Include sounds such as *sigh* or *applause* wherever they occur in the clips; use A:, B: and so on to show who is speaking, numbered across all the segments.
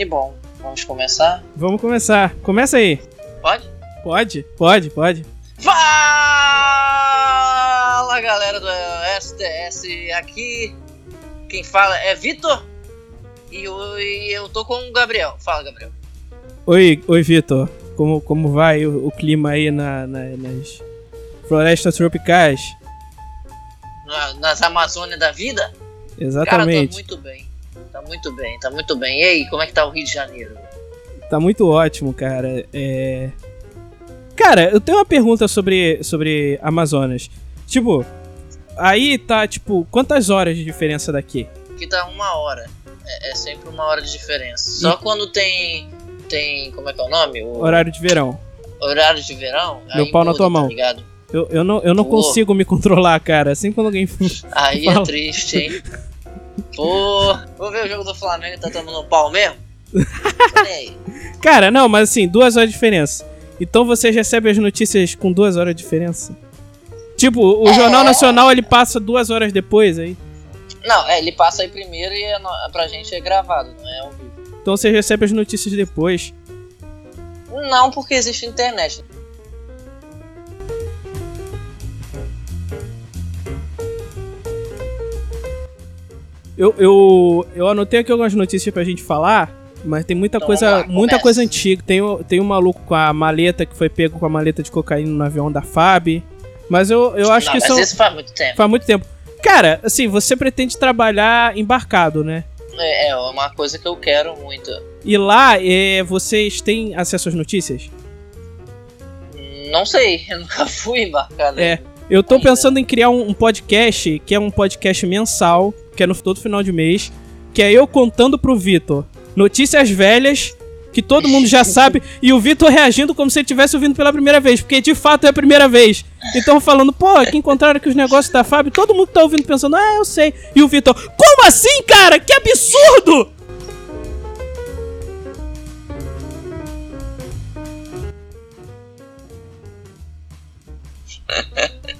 A: Que bom. Vamos começar?
B: Vamos começar. Começa aí.
A: Pode?
B: Pode, pode, pode.
A: Fala galera do STS aqui. Quem fala é Vitor. E eu, e eu tô com o Gabriel. Fala, Gabriel.
B: Oi, oi Vitor. Como, como vai o, o clima aí na, na- nas florestas tropicais?
A: Na- nas Amazônias da vida? Cara, tá
B: Exatamente.
A: muito bem. Tá muito bem, tá muito bem. E aí, como é que tá o Rio de Janeiro?
B: Tá muito ótimo, cara. É... Cara, eu tenho uma pergunta sobre, sobre Amazonas. Tipo, aí tá, tipo, quantas horas de diferença daqui?
A: Aqui tá uma hora. É, é sempre uma hora de diferença. Só quando tem. Tem. Como é que é o nome? O
B: Horário de verão.
A: horário de verão.
B: Meu pau na
A: muda,
B: tua
A: tá
B: mão.
A: ligado?
B: Eu, eu não, eu não
A: Pô.
B: consigo me *laughs* controlar, cara. Assim quando alguém.
A: Aí é triste, hein? *laughs* Pô, vou ver o jogo do Flamengo tá tomando pau mesmo? *laughs*
B: Cara, não, mas assim, duas horas de diferença. Então vocês recebem as notícias com duas horas de diferença? Tipo, o
A: É.
B: Jornal Nacional ele passa duas horas depois aí.
A: Não, é, ele passa aí primeiro e é no- pra gente é gravado, não é ao vivo.
B: Então vocês recebem as notícias depois.
A: Não, porque existe internet.
B: Eu, eu, eu anotei aqui algumas notícias pra gente falar, mas tem muita
A: Então,
B: coisa,
A: lá,
B: muita coisa antiga. Tem, o- tem um maluco com a maleta que foi pego com a maleta de cocaína no avião da FAB. Mas eu, eu acho
A: não,
B: que
A: mas
B: são.
A: isso faz muito tempo.
B: Faz muito tempo. Cara, assim, você pretende trabalhar embarcado, né?
A: É, é uma coisa que eu quero muito.
B: E lá, é, vocês têm acesso às notícias?
A: Não sei, *laughs* eu nunca fui embarcado.
B: É. Eu tô pensando em criar um, um podcast, que é um podcast mensal, que é no todo final de mês, que é eu contando pro Vitor notícias velhas que todo mundo já sabe e o Vitor reagindo como se ele estivesse ouvindo pela primeira vez, porque de fato é a primeira vez. Então falando, pô, que encontraram aqui os negócios da Fábio, todo mundo tá ouvindo pensando, ah, eu sei. E o Vitor, como assim, cara? Que absurdo! *laughs*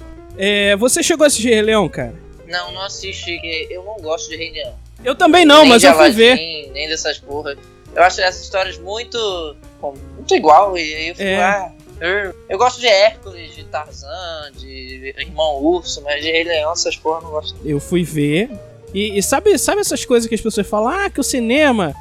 B: É, você chegou a assistir Rei Leão, cara?
A: Não, não assisti, eu não gosto de Rei Leão.
B: Eu também não,
A: nem
B: mas eu fui
A: Aladdin,
B: ver.
A: Nem dessas porra. Eu acho essas histórias muito. muito igual. E aí eu fico,
B: É.
A: ah. Eu gosto de Hércules, de Tarzan, de Irmão Urso, mas de Rei Leão, essas porra eu não gosto.
B: Eu fui ver. E, e sabe, sabe essas coisas que as pessoas falam? Ah, que o cinema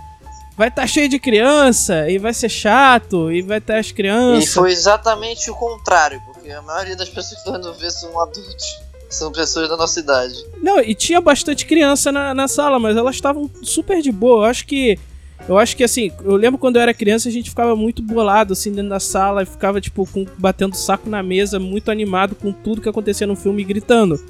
B: vai estar cheio de criança e vai ser chato e vai ter as
A: E
B: crianças.
A: foi exatamente o contrário, porque a maioria das pessoas que estão ver são adultos. São pessoas da nossa idade.
B: Não, e tinha bastante criança na, na sala, mas elas estavam super de boa. Eu acho que. Eu acho que assim, eu lembro quando eu era criança, a gente ficava muito bolado assim dentro da sala e ficava, tipo, com, batendo saco na mesa, muito animado com tudo que acontecia no filme gritando.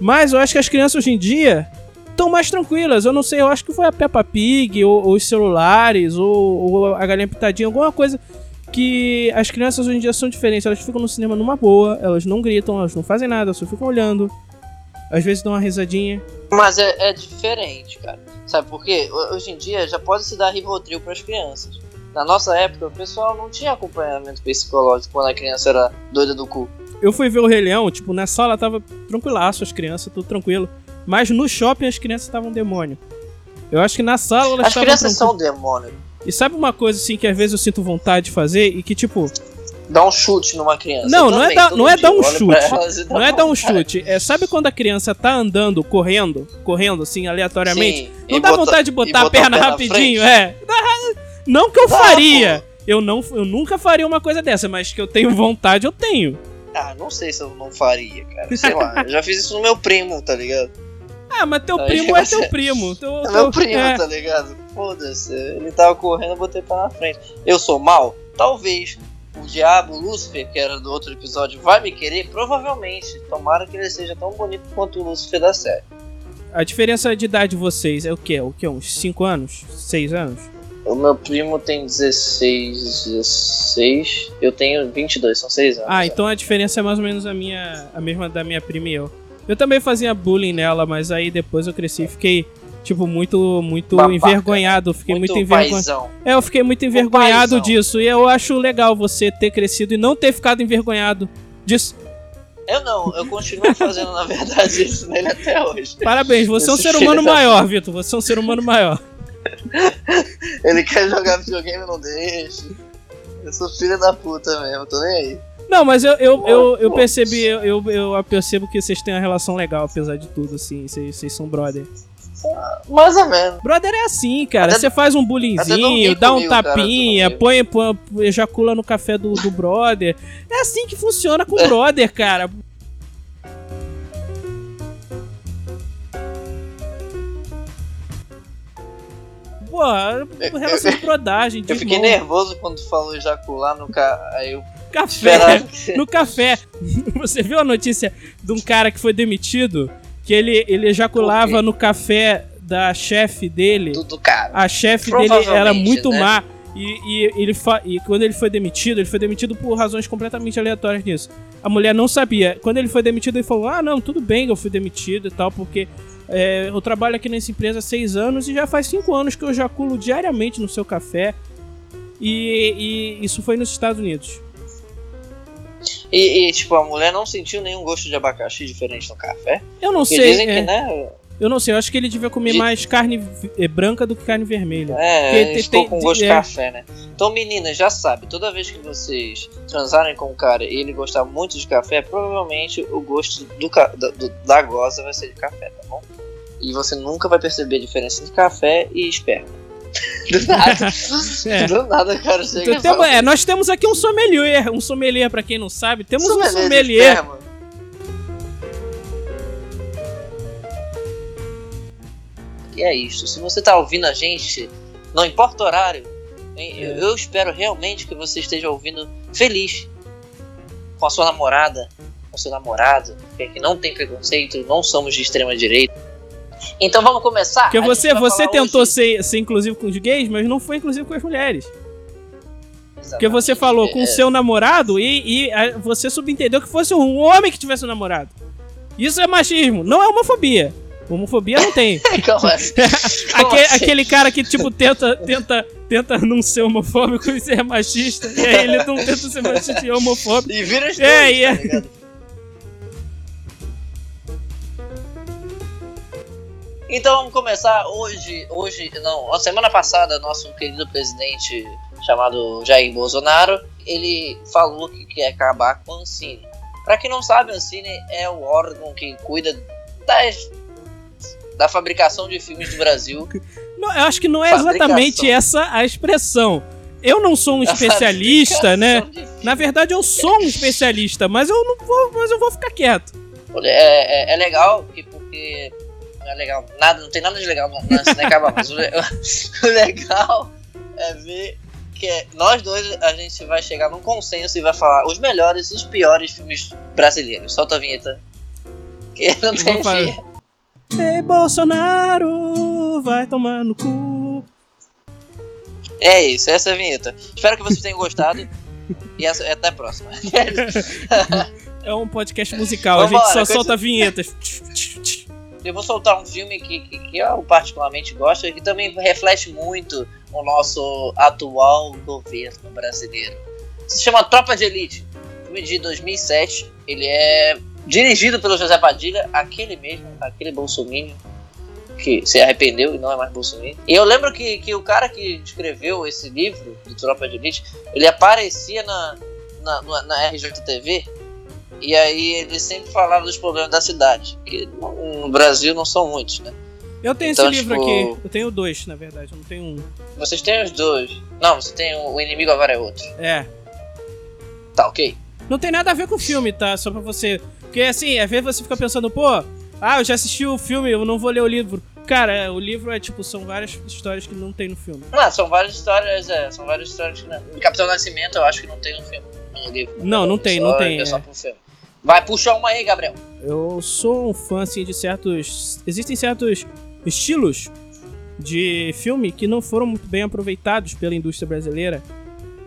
B: Mas eu acho que as crianças hoje em dia estão mais tranquilas. Eu não sei, eu acho que foi a Peppa Pig, ou, ou os celulares, ou, ou a galinha pitadinha, alguma coisa que as crianças hoje em dia são diferentes. Elas ficam no cinema numa boa, elas não gritam, elas não fazem nada, elas só ficam olhando. Às vezes dão uma risadinha.
A: Mas é, é diferente, cara. Sabe por quê? Ho- Hoje em dia já pode se dar Rivotril para as crianças. Na nossa época, o pessoal não tinha acompanhamento psicológico quando a criança era doida do cu.
B: Eu fui ver o Rei Leão, tipo, na sala tava tranquilaço, as crianças, tudo tranquilo. Mas no shopping as crianças estavam demônio. Eu acho que na sala elas
A: As crianças são demônio.
B: E sabe uma coisa assim que às vezes eu sinto vontade de fazer e que tipo,
A: Dá um chute numa criança.
B: Não,
A: Eu
B: não é
A: também,
B: dar-
A: todo
B: não é dar um chute.
A: elas
B: não é dar um chute, é sabe quando a criança tá andando, correndo, correndo assim aleatoriamente,
A: Sim,
B: não dá
A: bota-
B: vontade de botar a perna rapidinho, é. *laughs* Não que eu faria. Eu não, eu nunca faria uma coisa dessa, mas que eu tenho *laughs* vontade, eu tenho.
A: Ah, não sei se eu não faria, cara. Sei lá. Eu já fiz isso no meu primo, tá ligado?
B: Ah, mas teu primo é *laughs* teu primo. Teu,
A: É
B: teu-
A: meu primo,
B: é.
A: tá ligado? Foda-se. Ele tava correndo, eu botei pra na frente. Eu sou mal? Talvez. O diabo, Lúcifer, que era do outro episódio, vai me querer? Provavelmente. Tomara que ele seja tão bonito quanto o Lúcifer da série.
B: A diferença de idade de vocês é o quê? O quê? Uns 5 anos? 6 anos?
A: O meu primo tem 16, 16. Eu tenho 22, são 6 anos.
B: Ah, então a diferença é mais ou menos a minha a mesma da minha prima e eu. Eu também fazia bullying nela, mas aí depois eu cresci e fiquei tipo muito muito
A: Babaca.
B: envergonhado, fiquei muito,
A: Muito
B: envergonhado. É, eu fiquei muito envergonhado disso e eu acho legal você ter crescido e não ter ficado envergonhado disso.
A: Eu não, eu continuo fazendo, na verdade, isso nele até hoje.
B: Parabéns, você é um ser humano maior, Vitor. Você é um ser humano maior. *laughs*
A: Ele quer jogar videogame, não deixa. Eu sou filho da puta mesmo, tô nem aí.
B: Não, mas eu, eu, eu, eu percebi, eu, eu, eu percebo que vocês têm uma relação legal, apesar de tudo, assim. Vocês, vocês são brother.
A: Mais ou menos.
B: Brother é assim, cara. Você faz um bullyingzinho, dá um
A: comigo,
B: tapinha, põe, põe, ejacula no café do, do brother. É assim que funciona com o *laughs* brother, cara. Porra, relação de *laughs* brodagem, de
A: Eu fiquei nervoso quando tu falou ejacular no ca... Aí eu
B: Café.
A: esperava. *laughs*
B: No café. Você viu a notícia de um cara que foi demitido? Que ele, ele ejaculava no café da chefe dele.
A: Tudo caro.
B: A chefe dele era muito
A: né?
B: má. E, e ele e quando ele foi demitido, ele foi demitido por razões completamente aleatórias nisso. A mulher não sabia. Quando ele foi demitido, ele falou: Ah, não, tudo bem que eu fui demitido e tal, porque é, eu trabalho aqui nessa empresa há seis anos e já faz cinco anos que eu ejaculo diariamente no seu café. E, e isso foi nos Estados Unidos.
A: E, e, tipo, a mulher não sentiu nenhum gosto de abacaxi diferente no café.
B: Eu não
A: Porque
B: sei.
A: dizem
B: é,
A: que, né?
B: Eu não sei, eu acho que ele devia comer
A: De-
B: mais carne eh, branca do que carne vermelha.
A: É,
B: Porque
A: ele
B: tem-
A: ficou
B: tem-
A: com gosto de
B: é.
A: café, né? Então, meninas, já sabe, toda vez que vocês transarem com um cara e ele gostar muito de café, provavelmente o gosto do, da- do- da goza vai ser de café, tá bom? E você nunca vai perceber a diferença de café e esperma. Do nada. *laughs*
B: É.
A: Do nada, cara, chega
B: Então,
A: fala,
B: é, nós temos aqui um sommelier, um sommelier pra quem não sabe, temos um
A: de
B: sommelier.
A: esperma. E é isso. Se você tá ouvindo a gente, não importa o horário,
B: É.
A: eu, eu espero realmente que você esteja ouvindo feliz com a sua namorada, com seu namorado, que não tem preconceito, não somos de extrema direita. Então vamos começar.
B: Porque você, você tentou
A: hoje-
B: ser, ser inclusivo com os gays, mas não foi inclusivo com as mulheres. Porque
A: Exatamente.
B: você falou com o
A: É,
B: seu namorado e, e a- você subentendeu que fosse um homem que tivesse um namorado. Isso é machismo, não é homofobia. Homofobia não tem.
A: Aí. *laughs* Como assim? *laughs*
B: aquele cara que, tipo, tenta, tenta, tenta não ser homofóbico e ser machista. E aí ele não tenta ser machista e é homofóbico.
A: E vira os
B: É,
A: dois,
B: e é.
A: tá ligado? Então vamos começar hoje, hoje, não, a semana passada, nosso querido presidente chamado Jair Bolsonaro, ele falou que quer acabar com a Ancine. Pra quem não sabe, a Ancine é o órgão que cuida das, da fabricação de filmes do Brasil. *laughs*
B: Não, eu acho que não é exatamente essa a expressão. Eu não sou um *laughs* especialista, né? Na verdade, eu sou um especialista, mas eu não vou, mas eu vou ficar quieto.
A: É, é, é legal que porque não é legal nada não tem nada de legal na na Cine acabar mas o, *laughs* o legal é ver que é- nós dois a gente vai chegar num consenso e vai falar os melhores e os piores filmes brasileiros solta a vinheta que não tem fim.
B: Ei, Bolsonaro, vai tomar no cu.
A: é isso essa é a vinheta espero que vocês tenham gostado e essa- até a próxima *laughs*
B: É um podcast musical, a
A: Vambora,
B: gente só
A: coisa-
B: solta vinhetas. *laughs*
A: Eu vou soltar um filme que, que, que eu particularmente gosto e que também reflete muito o nosso atual governo brasileiro. Se chama Tropa de Elite, filme de 2007. Ele é dirigido pelo José Padilha, aquele mesmo, aquele bolsominion que se arrependeu e não é mais bolsominion. E eu lembro que, que o cara que escreveu esse livro de Tropa de Elite, ele aparecia na, na, na, na RJTV e aí ele sempre falava dos problemas da cidade, que no Brasil não são muitos, né?
B: Eu tenho
A: Então,
B: esse livro
A: tipo-
B: aqui. Eu tenho dois, na verdade. Eu não tenho um.
A: Vocês têm os dois. Não, você tem o, o inimigo agora é outro.
B: É.
A: Tá, ok.
B: Não tem nada a ver com o filme, tá? Só pra você. Porque assim, às vezes você fica pensando, pô, ah, eu já assisti o filme, eu não vou ler o livro. Cara, o livro é tipo, são várias histórias que não tem no filme.
A: Não, são várias histórias, é, são várias histórias que não. Capitão Nascimento eu acho que não tem no filme. No livro.
B: Não, não tem,
A: Só-
B: não tem,
A: É só
B: é.
A: pro filme. Vai, puxa uma aí, Gabriel.
B: Eu sou um fã, assim, de certos. Existem certos estilos de filme que não foram muito bem aproveitados pela indústria brasileira.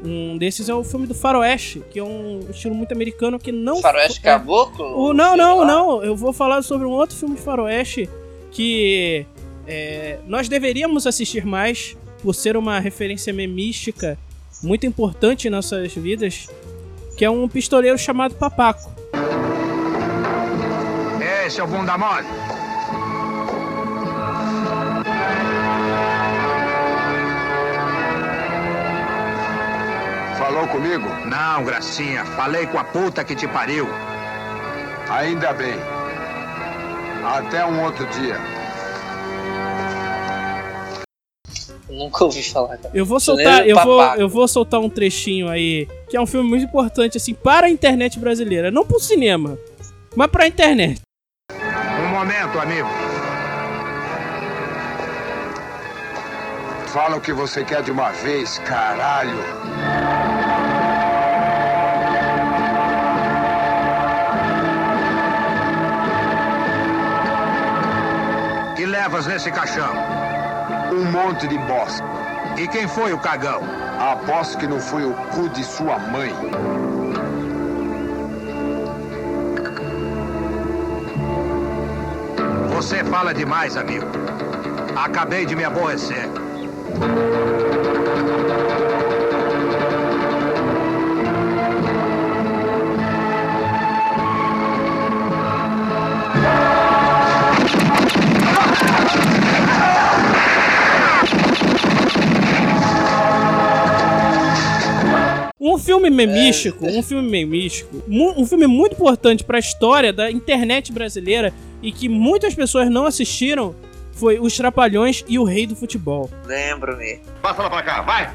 B: Um desses é o filme do Faroeste, que é um estilo muito americano que não.
A: Faroeste
B: é,
A: Caboclo?
B: O, não, não,
A: lá.
B: não. Eu vou falar sobre um outro filme de faroeste que é, nós deveríamos assistir mais por ser uma referência memística muito importante em nossas vidas, que é um pistoleiro chamado Papaco
C: seu é bunda mole. Falou comigo?
D: Não, gracinha. Falei com a puta que te pariu.
C: Ainda bem. Até um outro dia.
A: Nunca ouvi falar. Cara.
B: Eu vou soltar, eu vou, eu vou soltar um trechinho aí que é um filme muito importante assim para a internet brasileira, não para o cinema, mas para a
D: internet. Momento, amigo.
C: Fala o que você quer de uma vez, caralho.
D: Que levas nesse caixão?
C: Um monte de bosta.
D: E quem foi o cagão?
C: Aposto que não foi o cu de sua mãe.
D: Você fala demais, amigo. Acabei de me aborrecer.
B: Um filme memístico, um filme memístico, um filme muito importante pra história da internet brasileira e que muitas pessoas não assistiram foi Os Trapalhões e o Rei do Futebol.
A: Lembro-me.
D: Passa lá pra cá, vai!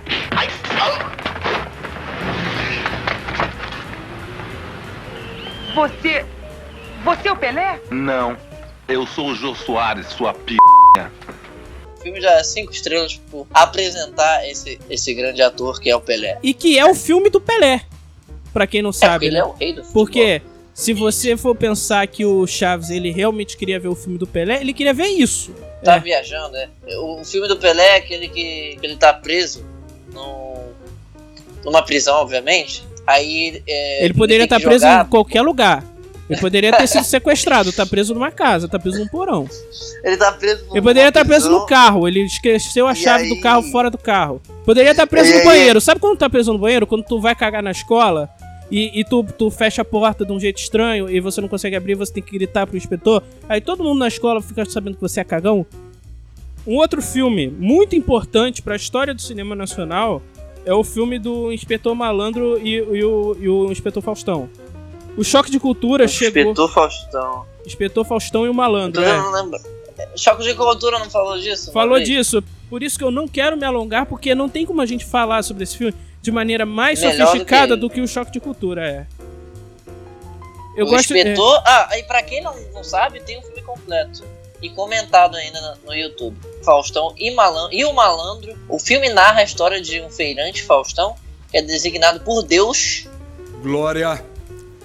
E: Você. Você é o Pelé?
F: Não, eu sou o Jô Soares, sua p.
A: O filme já é cinco estrelas por apresentar esse, esse grande ator que é o Pelé.
B: E que é o filme do Pelé, pra quem não
A: É, porque
B: sabe.
A: ele
B: né?
A: é o rei do futebol.
B: Porque se você for pensar que o Chaves ele realmente queria ver o filme do Pelé, ele queria ver isso.
A: Tá
B: É.
A: viajando, né? O, filme do Pelé é aquele que, que ele tá preso num- numa prisão, obviamente. Aí. é,
B: Ele poderia estar
A: que
B: preso em qualquer lugar. Ele poderia ter sido *laughs* sequestrado, tá preso numa casa, tá preso num porão.
A: Ele tá preso
B: Ele poderia estar preso no carro, ele esqueceu a
A: E
B: chave do
A: aí?
B: carro fora do carro. Poderia estar preso
A: E
B: no
A: aí?
B: banheiro. Sabe quando tá preso no banheiro? Quando tu vai cagar na escola e, e tu, tu fecha a porta de um jeito estranho e você não consegue abrir, você tem que gritar pro inspetor. Aí todo mundo na escola fica sabendo que você é cagão. Um outro filme muito importante pra história do cinema nacional é o filme do Inspetor Malandro e, e o, e o Inspetor Faustão. O Choque de Cultura chegou.
A: Inspetor Faustão.
B: Inspetor Faustão e o Malandro. É.
A: eu não lembro. Choque de cultura não falou disso?
B: Falou disso. Por isso que eu não quero me alongar, porque não tem como a gente falar sobre esse filme de maneira mais
A: Melhor do
B: sofisticada
A: que
B: do que, o Choque de Cultura, é. Eu
A: o
B: gosto é,
A: inspetor. Ah, e pra quem não, não sabe, tem um filme completo. E comentado ainda no, YouTube. Faustão e, Malandro, e o Malandro. O filme narra a história de um feirante Faustão, que é designado por Deus
G: Glória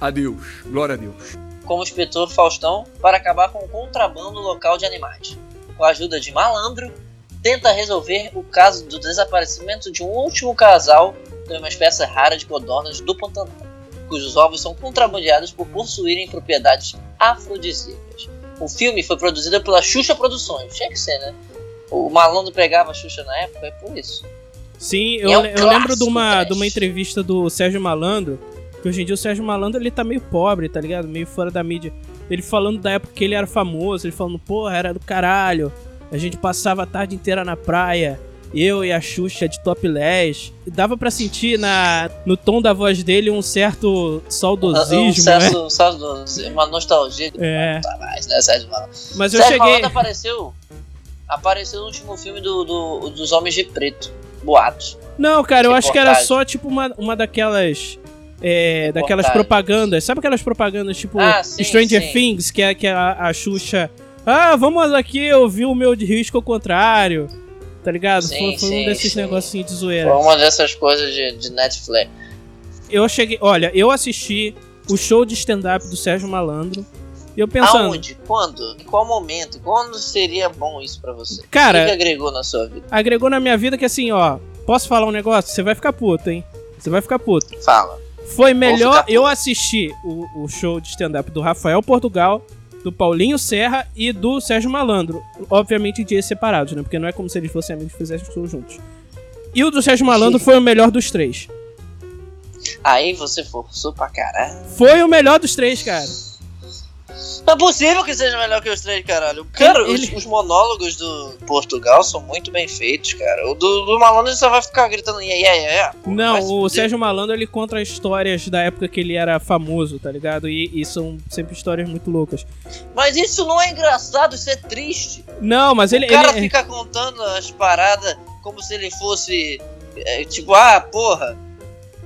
G: a Deus. Glória a Deus.
A: como inspetor Faustão para acabar com o contrabando local de animais. Com a ajuda de Malandro, tenta resolver o caso do desaparecimento de um último casal de uma espécie rara de codornas do Pantanal, cujos ovos são contrabandeados por possuírem propriedades afrodisíacas. O filme foi produzido pela Xuxa Produções, tinha que ser, né? O Malandro pegava a Xuxa na época, é por isso.
B: Sim, eu,
A: É um
B: eu lembro de uma, de uma entrevista do Sérgio Malandro, que hoje em dia o Sérgio Malandro ele tá meio pobre, tá ligado? Meio fora da mídia. Ele falando da época que ele era famoso, ele falando, porra, era do caralho. A gente passava a tarde inteira na praia, eu e a Xuxa de topless. Dava pra sentir na, no tom da voz dele um certo
A: Um
B: saudosismo, né?
A: senso- uma nostalgia
B: É.
A: Tá mais, né, Sérgio?
B: Mas eu
A: Sérgio
B: cheguei.
A: Malandro apareceu. Apareceu no último filme do, do- dos Homens de Preto. Boatos.
B: Não, cara, eu acho que era só tipo uma, uma daquelas. É, daquelas propagandas. Sabe aquelas propagandas tipo
A: Ah, sim,
B: Stranger
A: sim.
B: Things, que é que a, a Xuxa. Ah, vamos aqui ouvir o meu de risco ao contrário. Tá ligado?
A: Sim,
B: foi foi um
A: sim,
B: desses
A: sim.
B: negocinhos de
A: Foi
B: zoeira.
A: uma dessas coisas de, de Netflix.
B: Eu cheguei. Olha, eu assisti o show de stand-up do Sérgio Malandro. E eu pensando.
A: Aonde? Quando? Em qual momento? Quando seria bom isso pra você?
B: Cara-
A: O que, que agregou na sua vida?
B: Agregou na minha vida que assim, ó. Posso falar um negócio? Você vai ficar puto, hein? Você vai ficar puto.
A: Fala.
B: Foi melhor eu assistir o, o show de stand-up do Rafael Portugal, do Paulinho Serra e do Sérgio Malandro. Obviamente dias separados, né? Porque não é como se eles fossem amigos e fizessem show juntos. E o do Sérgio Malandro foi o melhor dos três.
A: Aí você forçou pra caralho.
B: Foi o melhor dos três, cara.
A: Não é possível que seja melhor que os três, caralho. Cara,
B: Ele-
A: os,
B: ele-
A: os monólogos do Portugal são muito bem feitos, cara. O do, do Malandro só vai ficar gritando yeah, yeah. Pô,
B: Não, o. Sérgio Malandro ele conta histórias da época que ele era famoso, tá ligado? E, e são sempre histórias muito loucas.
A: Mas isso não é engraçado, isso é triste.
B: Não, mas ele.
A: o cara
B: ele-
A: fica contando as paradas como se ele fosse. é, tipo, ah, porra,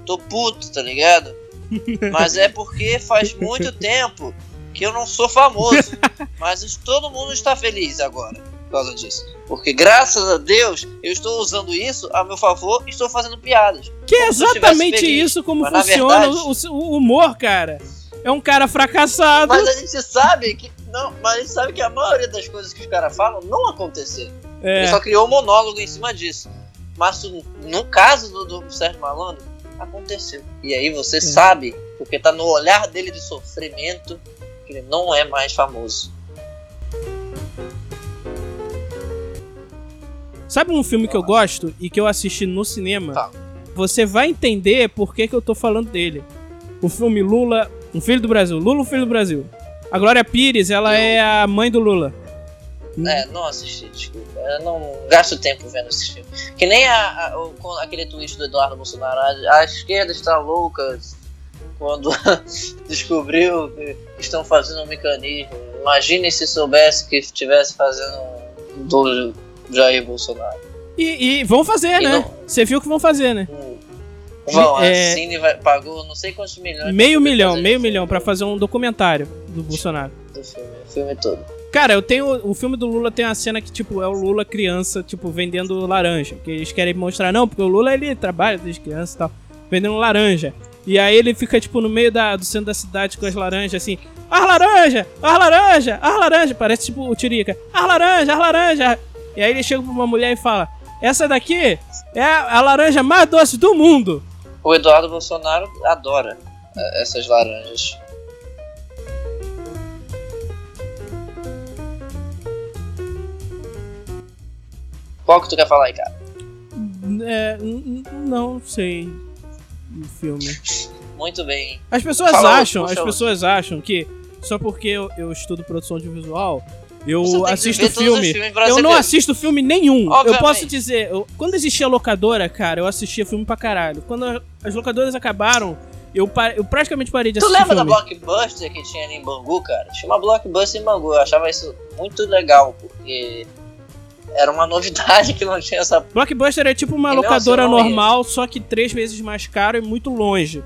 A: tô puto, tá ligado? *laughs* Mas é porque faz muito tempo que eu não sou famoso. *laughs* Mas todo mundo está feliz agora por causa disso. Porque graças a Deus eu estou usando isso a meu favor e estou fazendo piadas.
B: Que é exatamente isso como
A: Mas, na
B: funciona
A: verdade-
B: o, o humor, cara. É um cara fracassado.
A: Mas a gente sabe que. Não, mas a gente sabe que a maioria das coisas que os caras falam não aconteceram.
B: É.
A: Ele só criou um monólogo em cima disso. Mas no- caso do, do Sérgio Malandro, aconteceu. E aí você sabe, porque tá no olhar dele de sofrimento, que ele não é mais famoso.
B: Sabe um filme que eu gosto e que eu assisti no cinema?
A: Fala.
B: Você vai entender por que, que eu tô falando dele. O filme Lula, um filho do Brasil. Lula, um filho do Brasil. A Glória Pires, ela
A: Eu-
B: é a mãe do Lula.
A: É, não assisti, desculpa. Eu não gasto tempo vendo esse filme. Que nem a, a- o- aquele tweet do Eduardo Bolsonaro. A, a esquerda está louca quando *laughs* descobriu que estão fazendo um mecanismo. Imagine se soubesse que estivesse fazendo um do Jair Bolsonaro.
B: E, e vão fazer,
A: E
B: né?
A: não-
B: Você viu que vão fazer, né?
A: Bom,
B: É-
A: a Cine vai- pagou não sei quantos milhões.
B: Meio milhão, meio milhão pra
A: filme
B: fazer um documentário do Bolsonaro.
A: do filme, o filme todo.
B: Cara, eu tenho. O filme do Lula tem uma cena que, tipo, é o Lula criança, tipo, vendendo laranja. Que eles querem mostrar, não, porque o Lula ele trabalha desde criança e tal, vendendo laranja. E aí ele fica, tipo, no meio da, do centro da cidade com as laranjas, assim, as laranja, as laranja, as laranja. Parece tipo o Tirica, as laranja, as laranja. E aí ele chega pra uma mulher e fala: Essa daqui é a laranja mais doce do mundo.
A: O Eduardo Bolsonaro adora eh, essas laranjas. Qual que tu quer falar aí, cara?
B: É, não sei. O filme.
A: Muito bem.
B: As pessoas acham, as pessoas acham que só porque eu, eu estudo produção audiovisual, eu assisto
A: ver
B: filme. Eu não assisto filme nenhum. Eu
A: Obviamente.
B: posso dizer, eu- quando existia locadora, cara, eu assistia filme pra caralho. Quando a- as locadoras acabaram, eu, eu praticamente parei de
A: Tu
B: assistir
A: lembra da
B: filme.
A: Blockbuster que tinha ali em Bangu, cara? Tinha uma Blockbuster em Bangu. Eu achava isso muito legal, porque era uma novidade que não tinha essa. *laughs*
B: Blockbuster é tipo uma
A: E
B: locadora
A: não ia.
B: normal, só que três vezes mais caro e muito longe.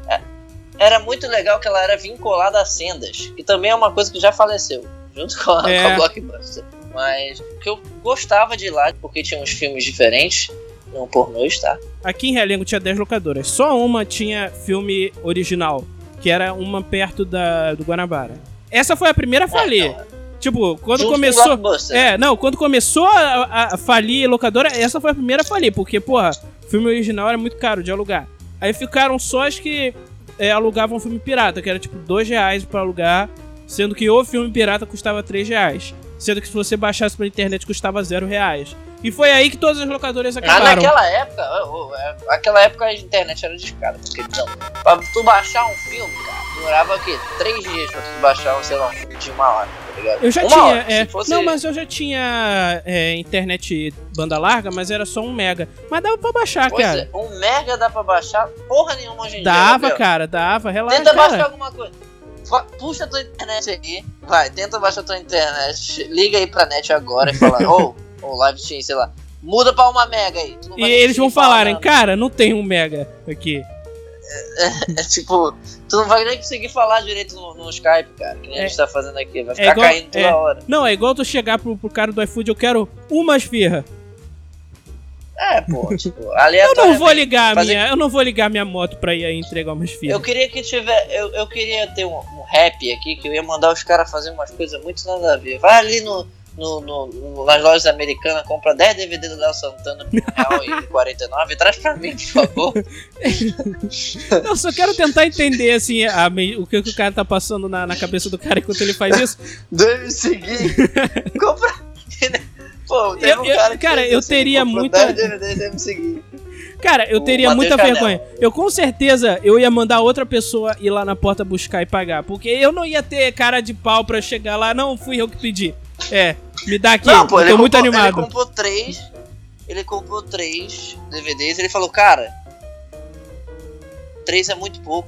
A: Era muito legal que ela era vinculada a sendas, que também é uma coisa que já faleceu, junto com a,
B: É.
A: com a Blockbuster. Mas o que eu gostava de ir lá, porque tinha uns filmes diferentes, não pornôs, tá?
B: Aqui em Realengo tinha 10 locadoras. Só uma tinha filme original, que era uma perto da, do Guanabara. Essa foi a primeira a falir.
A: então,
B: tipo, quando
A: junto com
B: começou.
A: Blockbuster.
B: É, não, quando começou a, a- falir locadora, essa foi a primeira a falir, porque, porra, o filme original era muito caro de alugar. Aí ficaram só as que é, alugavam filme pirata, que era tipo 2 reais pra alugar, sendo que o filme pirata custava 3 reais. Sendo que se você baixasse pela internet custava 0 reais. E foi aí que todas as locadoras
A: Mas
B: acabaram.
A: naquela época, é, aquela época a internet era discada, porque não, pra tu baixar um filme, cara, durava o quê? Três dias pra tu baixar, sei lá, um filme de uma hora, tá ligado?
B: Eu já
A: uma
B: tinha,
A: hora,
B: é,
A: se fosse...
B: não, mas eu já tinha é, internet banda larga, mas era só um mega. Mas dava pra baixar,
A: Pois
B: cara.
A: é, um mega dá pra baixar porra nenhuma hoje em dia.
B: Dava, cara, dava, relaxa,
A: Tenta baixar
B: cara.
A: alguma coisa. Puxa tua internet aí. Vai, tenta baixar tua internet. Liga aí pra net agora e fala, *laughs* ô, ô, live stream, sei lá. Muda pra uma mega aí.
B: E eles vão falarem, cara, não tem um mega aqui. *laughs*
A: É tipo, tu não vai nem conseguir falar direito no, no Skype, cara. Que nem a
B: É-
A: gente tá fazendo aqui. Vai
B: é
A: ficar
B: igual-
A: caindo toda
B: é.
A: hora.
B: Não, é igual tu chegar pro, pro cara do iFood, eu quero uma esfirra.
A: É, pô, *laughs* tipo,
B: Eu
A: aleatoriamente.
B: não vou ligar a
A: Mas
B: minha, eu não vou ligar minha moto pra ir aí entregar uma esfirra.
A: Eu queria que tiver. Eu, eu queria ter um, um rap aqui que eu ia mandar os caras fazer umas coisas muito nada a ver. Vai ali no. No, no- nas lojas americanas, compra 10 DVD do Léo Santana por R$1,49 e *laughs* traz pra mim, por favor. *laughs*
B: Eu só quero tentar entender, assim, a o que, que o cara tá passando na, na cabeça do cara enquanto ele faz isso. *laughs*
A: Deve seguir. Compra. Pô, teve
B: Eu-
A: um
B: eu-
A: cara que
B: cara, eu teria muita-
A: 10 DVDs seguir.
B: Cara, eu
A: O
B: teria
A: Matheus
B: muita
A: Canela.
B: vergonha. Eu com certeza eu ia mandar outra pessoa ir lá na porta buscar e pagar. Porque eu não ia ter cara de pau pra chegar lá. Não, fui eu que pedi. É, me dá aqui.
A: Não, pô,
B: eu tô muito
A: comprou,
B: animado.
A: Ele comprou três. Ele comprou três DVDs. Ele falou, cara, três é muito pouco.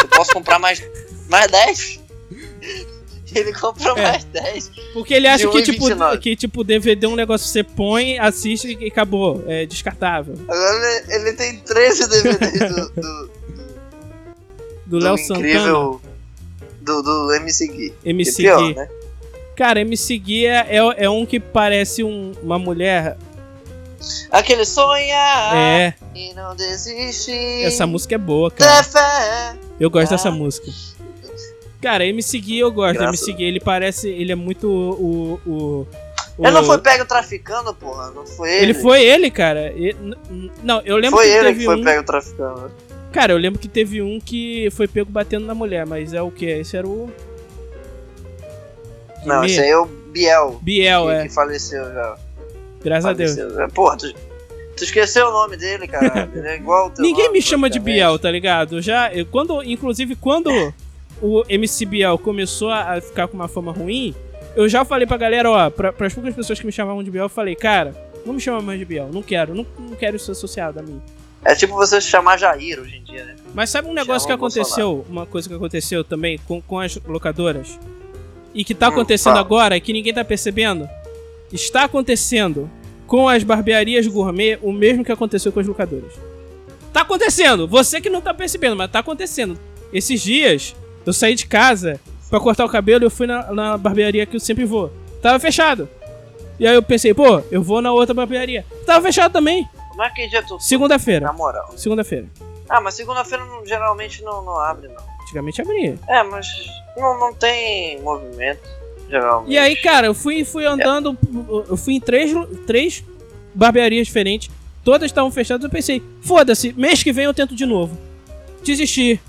A: Eu posso comprar mais, mais dez? *laughs* Ele comprou
B: É.
A: mais dez.
B: Porque ele acha que tipo,
A: 1,29.
B: que tipo DVD é um negócio que você põe, assiste e acabou. É descartável.
A: Agora ele, ele tem 13 DVDs do, do,
B: Do
A: do
B: Léo Santana.
A: incrível. Do, do MC Gui.
B: MC
A: Que pior,
B: Gui.
A: né?
B: Cara, MC Gui é, é, é um que parece um- uma mulher.
A: Aquele sonhar
B: É,
A: e não desistir.
B: essa música é boa, cara.
A: Fé.
B: Eu gosto
A: Ah.
B: dessa música. Cara, MC Gui eu gosto.
A: Graças
B: MC Gui, ele parece. Ele é muito o. o, o
A: Ele não foi pego traficando, porra. Não foi ele.
B: Ele foi ele, cara. E- n- não, eu lembro
A: Foi
B: que
A: ele
B: teve
A: que foi
B: um.
A: pego traficando.
B: Cara, eu lembro que teve um que foi pego batendo na mulher, mas é o que? Esse era o.
A: Não, esse aí é o Biel.
B: Biel,
A: que,
B: é.
A: que faleceu já.
B: Graças a Deus.
A: Faleceu. É, Porra, tu, tu esqueceu o nome dele, cara. *laughs* Ele é igual o teu
B: Ninguém
A: nome,
B: me chama de. Biel, tá ligado? Já, eu, quando, inclusive, quando o MC Biel começou a ficar com uma fama ruim, eu já falei pra galera, ó, pra, pras poucas pessoas que me chamavam de Biel, eu falei, cara, não me chama mais de Biel, não quero, não, não quero isso associado a mim.
A: É tipo você se chamar Jair hoje em dia, né?
B: Mas sabe um negócio que
A: Chama
B: aconteceu, uma coisa que aconteceu também com, com as locadoras? E que tá
A: Hum,
B: acontecendo
A: fala.
B: agora e que ninguém tá percebendo? Está acontecendo com as barbearias gourmet o mesmo que aconteceu com as locadoras. Tá acontecendo! Você que não tá percebendo, mas tá acontecendo. Esses dias, eu saí de casa pra cortar o cabelo e eu fui na, na barbearia que eu sempre vou. Tava fechado. E aí eu pensei, pô, eu vou na outra barbearia. Tava fechado também.
A: Como é que tu.
B: Segunda-feira.
A: Na moral.
B: Segunda-feira.
A: Ah, mas segunda-feira geralmente não, não abre, não.
B: Antigamente abria.
A: É, mas não, não tem movimento, geralmente.
B: E aí, cara, eu fui, fui andando, eu fui em três, três barbearias diferentes, todas estavam fechadas, eu pensei, foda-se, mês que vem eu tento de novo. Desisti.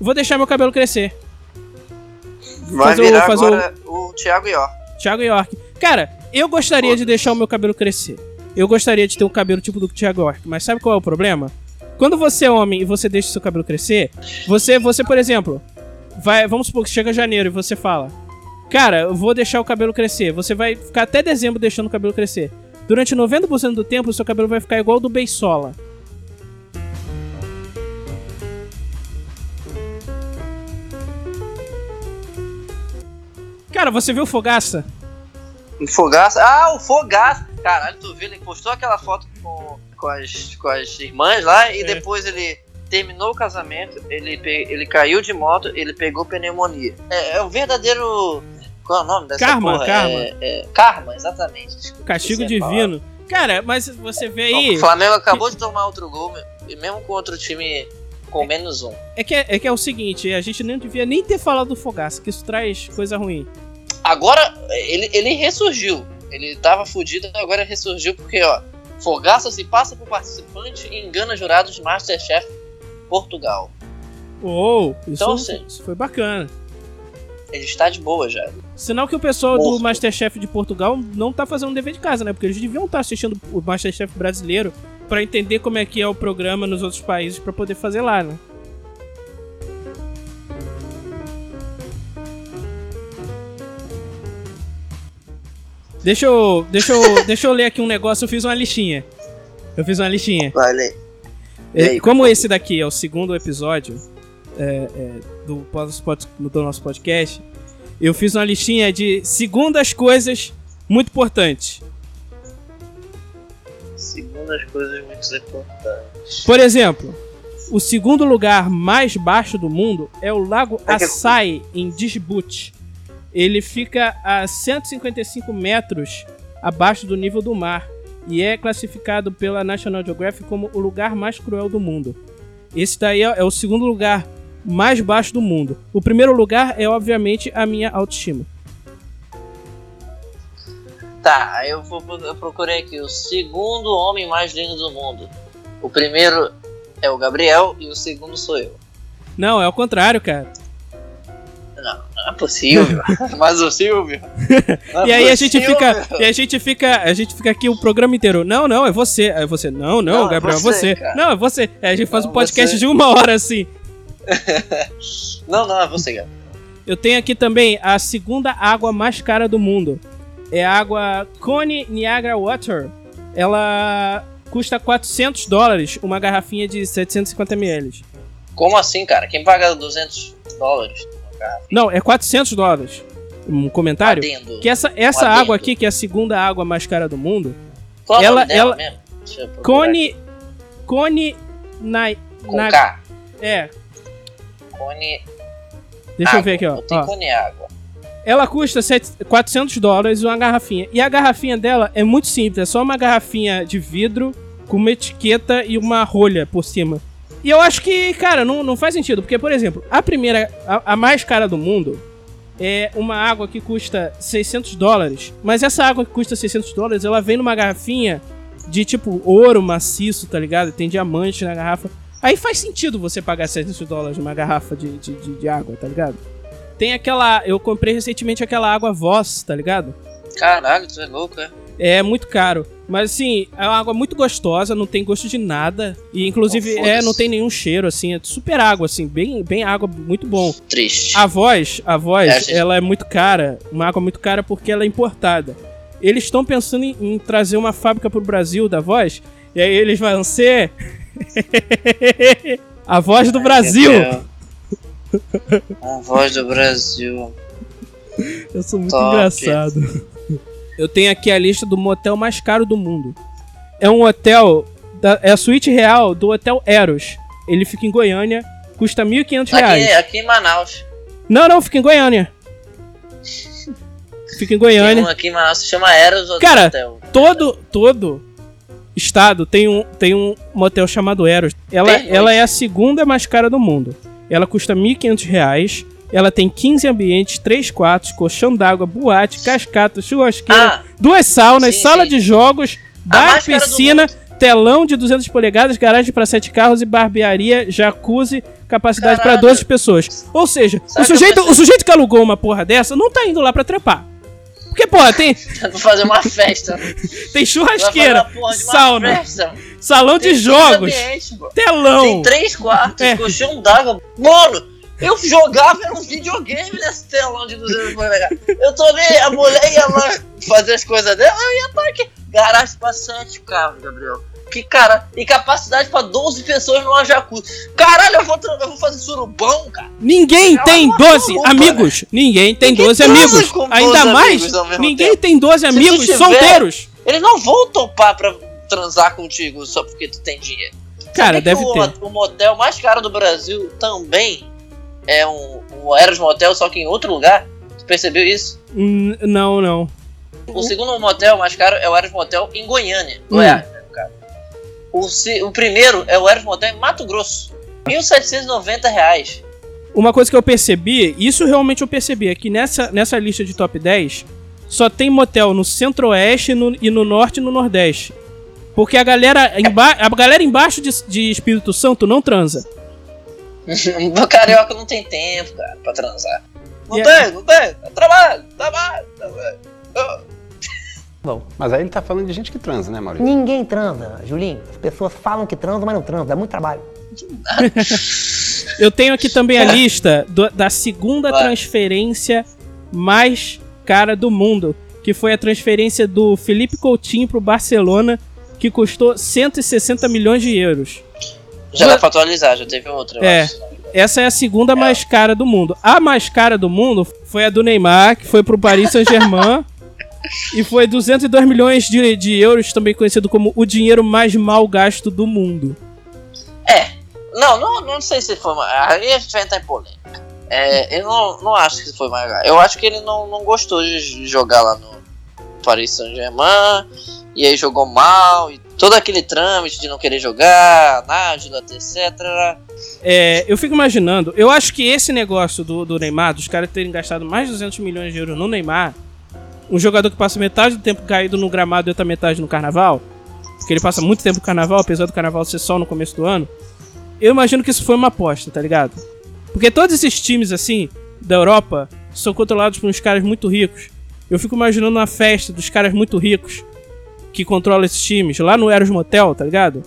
B: Vou deixar meu cabelo crescer.
A: Vai
B: fazer o-
A: virar
B: fazer o-
A: agora o, Thiago York.
B: Thiago York. Cara, eu gostaria de deixar o meu cabelo crescer. Eu gostaria de ter um cabelo tipo do Thiago York, mas sabe qual é o problema? Quando você é homem e você deixa o seu cabelo crescer, você, você por exemplo, vai, vamos supor que chega janeiro e você fala: "Cara, eu vou deixar o cabelo crescer". Você vai ficar até dezembro deixando o cabelo crescer. Durante 90% do tempo, o seu cabelo vai ficar igual ao do Beisola. Cara, você viu o Fogaça?
A: O Fogaça. Ah, o Fogaça! Caralho, tu viu? Ele postou aquela foto com, com, as, com as irmãs lá e
B: É.
A: depois ele terminou o casamento, ele, ele caiu de moto, ele pegou pneumonia. É, é o verdadeiro. Qual é o nome dessa
B: Karma,
A: porra?
B: karma.
A: É, é, karma, exatamente. Desculpa,
B: Castigo
A: a
B: divino. Cara, mas você vê aí.
A: O Flamengo acabou de tomar outro gol, e mesmo com outro time com menos um.
B: É que é, é que é o seguinte, a gente não devia nem ter falado do Fogaça, que isso traz coisa ruim.
A: Agora, ele, ele ressurgiu. Ele tava fudido, agora ressurgiu porque, ó, Fogaça se passa por participante e engana jurados de Masterchef Portugal.
B: Uou, isso,
A: Então, sim.
B: isso foi bacana.
A: Ele está de boa já.
B: Sinal que o pessoal do
A: Morto.
B: Masterchef de Portugal não tá fazendo dever de casa, né? Porque eles deviam estar assistindo o Masterchef brasileiro pra entender como é que é o programa nos outros países pra poder fazer lá, né? Deixa eu, deixa eu, *laughs* deixa eu ler aqui um negócio, eu fiz uma listinha. Eu fiz uma listinha.
A: Vai, Lê.
B: É, como esse daqui é o segundo episódio é, é, do, do nosso podcast, eu fiz uma listinha de segundas coisas muito importantes.
A: Segundo as coisas muito importantes.
B: Por exemplo, o segundo lugar mais baixo do mundo é o Lago Assai, em Djibouti. Ele fica a 155 metros abaixo do nível do mar e é classificado pela National Geographic como o lugar mais cruel do mundo. Esse daí é é o segundo lugar mais baixo do mundo. O primeiro lugar é, obviamente, a minha autoestima.
A: Tá, aí eu, vou, eu procurei aqui o segundo homem mais lindo do mundo. O primeiro é o Gabriel e o segundo sou eu.
B: Não, é o contrário, cara.
A: Não, não é possível. *laughs* Mas o Silvio. *laughs*
B: E aí a gente fica, e a gente fica, a gente fica aqui o programa inteiro. Não, não, é você. É você. Não, não,
A: Não, é
B: Gabriel, é
A: você,
B: você. Não, é você. É, a gente faz
A: Não,
B: um podcast
A: você.
B: de uma hora assim. *laughs*
A: Não, não, é você, cara.
B: Eu tenho aqui também a segunda água mais cara do mundo. É a água Cone Niagara Water. Ela custa 400 dólares, uma garrafinha de 750 ml.
A: Como assim, cara? Quem paga 200 dólares?
B: Não, é 400 dólares. Um comentário?
A: Adendo.
B: Que essa, essa água aqui, que é a segunda água mais cara do mundo,
A: Qual
B: ela- ela-
A: mesmo?
B: Cone. Cone. Na.
A: Com
B: na,
A: K.
B: é,
A: Cone.
B: deixa
A: água.
B: eu ver aqui, ó.
A: Não tem cone água.
B: Ela custa sete- 400 dólares uma garrafinha. E a garrafinha dela é muito simples. É só uma garrafinha de vidro com uma etiqueta e uma rolha por cima. E eu acho que, cara, não, não faz sentido. Porque, por exemplo, a primeira, a, a mais cara do mundo é uma água que custa 600 dólares. Mas essa água que custa 600 dólares, ela vem numa garrafinha de tipo ouro maciço, tá ligado? Tem diamante na garrafa. Aí faz sentido você pagar 600 dólares numa garrafa de, de, de, de água, tá ligado? Tem aquela. Eu comprei recentemente aquela água Voss, tá ligado?
A: Caralho, tu é louco, é?
B: É muito caro. Mas assim, é uma água muito gostosa, não tem gosto de nada. E inclusive
A: Oh,
B: é, não tem nenhum cheiro, assim, é super água, assim, bem, bem água, muito bom.
A: Triste.
B: A voz, a voz,
A: É,
B: ela é muito cara, uma água muito cara porque ela é importada. Eles estão pensando em, em trazer uma fábrica pro Brasil da voz, e aí eles vão ser *laughs* a voz do Brasil.
A: A voz do Brasil.
B: Eu sou muito
A: Top.
B: engraçado. Eu tenho aqui a lista do motel mais caro do mundo. É um hotel, da- é a suíte real do Hotel Eros. Ele fica em Goiânia, custa 1.500 reais.
A: Aqui, aqui em Manaus.
B: Não, não, fica em Goiânia. Fica em
A: Tem
B: Goiânia.
A: um aqui em Manaus se chama Eros
B: Cara,
A: Hotel.
B: Todo, todo estado tem um, tem um motel chamado Eros. Ela,
A: Tem,
B: ela é a segunda mais cara do mundo. Ela custa 1.500 reais. Ela tem 15 ambientes, 3 quartos, colchão d'água, boate, cascata, churrasqueira,
A: Ah,
B: duas saunas,
A: sim,
B: sala
A: sim.
B: de jogos, bar, piscina, telão de 200 polegadas, garagem para 7 carros e barbearia, jacuzzi, capacidade para
A: Caralho.
B: 12 pessoas. Ou seja, o
A: Sabe
B: sujeito, o sujeito que alugou uma porra dessa não tá indo lá pra trepar. Porque, porra, tem, *laughs*
A: vou fazer uma festa.
B: tem churrasqueira,
A: de
B: sauna,
A: festa.
B: salão de
A: Tem
B: jogos,
A: ambientes, pô.
B: telão.
A: Tem três quartos,
B: É.
A: colchão d'água. Mano, eu jogava era um videogame nesse telão de 200 polegadas. Eu nem, a mulher ia lá fazer as coisas dela, eu ia estar aqui. Garagem pra 7 carros, Gabriel. Que cara, e capacidade pra 12 pessoas numa jacuzzi. Caralho, eu vou, eu vou fazer surubão, cara.
B: Ninguém tem
A: uma
B: 12
A: maluca,
B: amigos. Ninguém tem
A: Ninguém
B: 12
A: transa
B: amigos.
A: com 12
B: Ainda mais,
A: amigos mesmo
B: ninguém
A: tempo.
B: tem 12
A: tu
B: amigos
A: tiver-
B: solteiros.
A: Eles não vão topar pra transar contigo só porque tu tem dinheiro.
B: Cara,
A: Sabia
B: deve
A: que
B: ter.
A: o, o motel mais caro do Brasil também é um, um Eros Motel, só que em outro lugar. Tu percebeu isso?
B: Hum, Não, não.
A: O segundo motel mais caro é o Eros Motel em Goiânia,
B: Hum.
A: Goiás, né, caso. O, se- o primeiro é o Eros Motel em Mato Grosso. 1.790 reais.
B: Uma coisa que eu percebi, isso realmente eu percebi, é que nessa, nessa lista de top 10 só tem motel no centro-oeste e no, e no norte e no nordeste. Porque a galera, a galera embaixo de, de Espírito Santo não transa. *laughs*
A: o carioca não tem tempo, cara, pra transar. Não
B: Yeah.
A: tem, não tem. É trabalho, trabalho, trabalho. Oh.
H: Bom, mas aí ele tá falando de gente que transa, né, Maurício?
I: Ninguém transa, Julinho. As pessoas falam que transam, mas não transam. Dá muito trabalho.
B: Eu tenho aqui também a *laughs* lista do- da segunda
A: Vai.
B: transferência mais cara do mundo, que foi a transferência do Felipe Coutinho pro Barcelona, que custou 160 milhões de euros.
A: Já dá pra atualizar, já teve outra,
B: É.
A: acho.
B: Essa é a segunda mais cara do mundo. A mais cara do mundo foi a do Neymar, que foi pro Paris Saint-Germain. *laughs* e foi 202 milhões de, de euros, também conhecido como o dinheiro mais mal gasto do mundo.
A: Não, não, não sei se foi mais. Aí a gente vai entrar em polêmica. É, eu não, não acho que foi mais. Eu acho que ele não, não gostou de jogar lá no Paris Saint-Germain. E aí jogou mal. E todo aquele trâmite de não querer jogar, Nájila, etc.
B: É, eu fico imaginando, eu acho que esse negócio do, do Neymar, dos caras terem gastado mais de 200 milhões de euros no Neymar, um jogador que passa metade do tempo caído no gramado e outra metade no carnaval, porque ele passa muito tempo no carnaval, apesar do carnaval ser só no começo do ano, eu imagino que isso foi uma aposta, tá ligado? Porque todos esses times assim, da Europa são controlados por uns caras muito ricos. Eu fico imaginando uma festa dos caras muito ricos que controlam esses times, lá no Eros Motel, tá ligado?